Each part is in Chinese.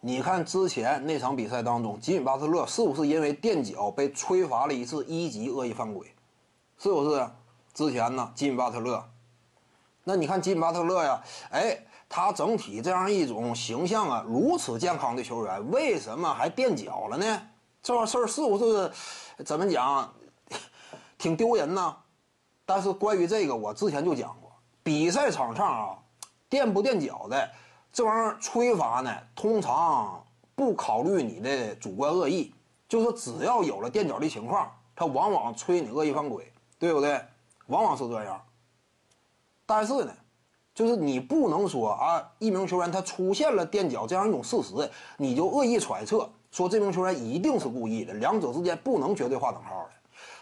你看之前那场比赛当中，吉米巴特勒是不是因为垫脚被吹罚了一次一级恶意犯规？是不是？之前呢，吉米巴特勒，那你看吉米巴特勒呀，哎，他整体这样一种形象啊，如此健康的球员，为什么还垫脚了呢？这事儿是不是怎么讲，挺丢人呢？但是关于这个，我之前就讲过，比赛场上啊，垫不垫脚的这玩意儿吹罚呢，通常不考虑你的主观恶意，就是只要有了垫脚的情况，他往往吹你恶意犯规，对不对？往往是这样，但是呢，就是你不能说啊，一名球员他出现了垫脚这样一种事实，你就恶意揣测说这名球员一定是故意的，两者之间不能绝对划等号的。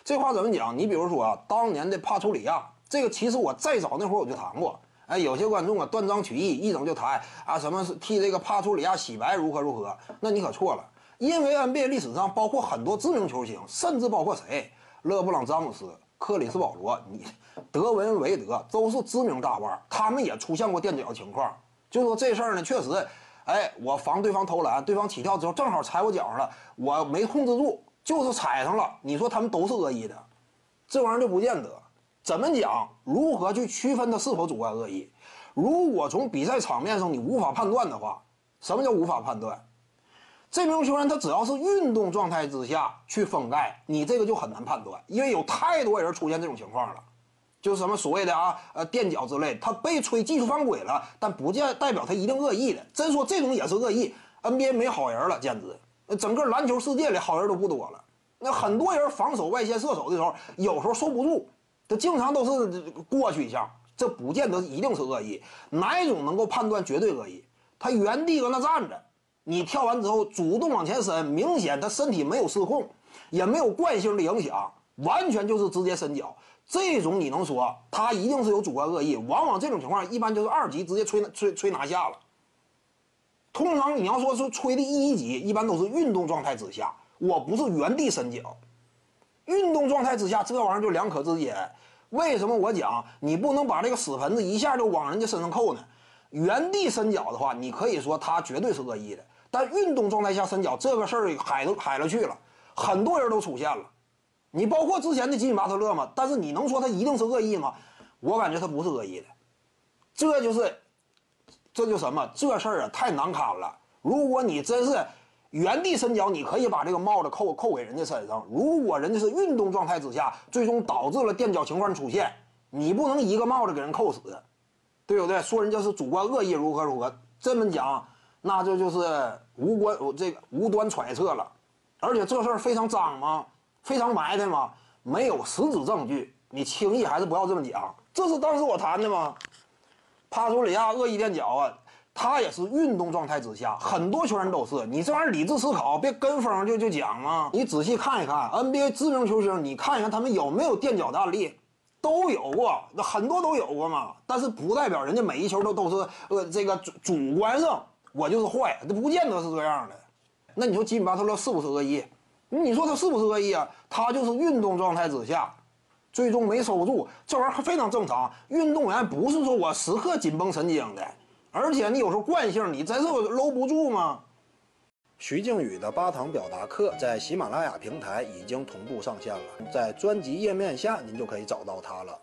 这话怎么讲？你比如说啊，当年的帕楚里亚，这个其实我再早那会儿我就谈过。哎，有些观众啊断章取义，一整就抬啊什么是替这个帕楚里亚洗白如何如何？那你可错了，因为 NBA 历史上包括很多知名球星，甚至包括谁，勒布朗詹姆斯。克里斯保罗，你德文韦德都是知名大腕，他们也出现过垫脚的情况。就说这事儿呢，确实，哎，我防对方投篮，对方起跳之后正好踩我脚上了，我没控制住，就是踩上了。你说他们都是恶意的，这玩意儿就不见得。怎么讲？如何去区分他是否主观恶意？如果从比赛场面上你无法判断的话，什么叫无法判断？这名球员他只要是运动状态之下去封盖，你这个就很难判断，因为有太多人出现这种情况了，就是什么所谓的啊呃垫脚之类，他被吹技术犯规了，但不见代表他一定恶意的。真说这种也是恶意，NBA 没好人了，简直，整个篮球世界里好人都不多了。那很多人防守外线射手的时候，有时候受不住，他经常都是过去一下，这不见得一定是恶意。哪一种能够判断绝对恶意？他原地搁那站着。你跳完之后主动往前伸，明显他身体没有失控，也没有惯性的影响，完全就是直接伸脚。这种你能说他一定是有主观恶意？往往这种情况一般就是二级直接吹吹吹拿下了。通常你要说是吹的一级，一般都是运动状态之下，我不是原地伸脚。运动状态之下，这玩意儿就两可之间。为什么我讲你不能把这个屎盆子一下就往人家身上扣呢？原地伸脚的话，你可以说他绝对是恶意的。但运动状态下伸脚这个事儿海都海了去了，很多人都出现了，你包括之前的吉米巴特勒嘛？但是你能说他一定是恶意吗？我感觉他不是恶意的，这就是，这就什么？这事儿啊太难堪了。如果你真是原地伸脚，你可以把这个帽子扣扣给人家身上。如果人家是运动状态之下，最终导致了垫脚情况出现，你不能一个帽子给人扣死，对不对？说人家是主观恶意如何如何，这么讲。那这就是无关，这个无端揣测了，而且这事儿非常脏吗？非常埋汰吗？没有实质证据，你轻易还是不要这么讲。这是当时我谈的吗？帕楚里亚恶意垫脚啊，他也是运动状态之下，很多球员都是。你这玩意儿理智思考，别跟风就就讲嘛。你仔细看一看 NBA 知名球星，你看一看他们有没有垫脚的案例，都有过，那很多都有过嘛。但是不代表人家每一球都都是呃这个主主观上。我就是坏，这不见得是这样的。那你说吉米巴特勒是不是恶意？你说他是不是恶意啊？他就是运动状态之下，最终没收住，这玩意儿非常正常。运动员不是说我时刻紧绷神经的，而且你有时候惯性，你真是搂不住吗？徐静宇的八堂表达课在喜马拉雅平台已经同步上线了，在专辑页面下您就可以找到它了。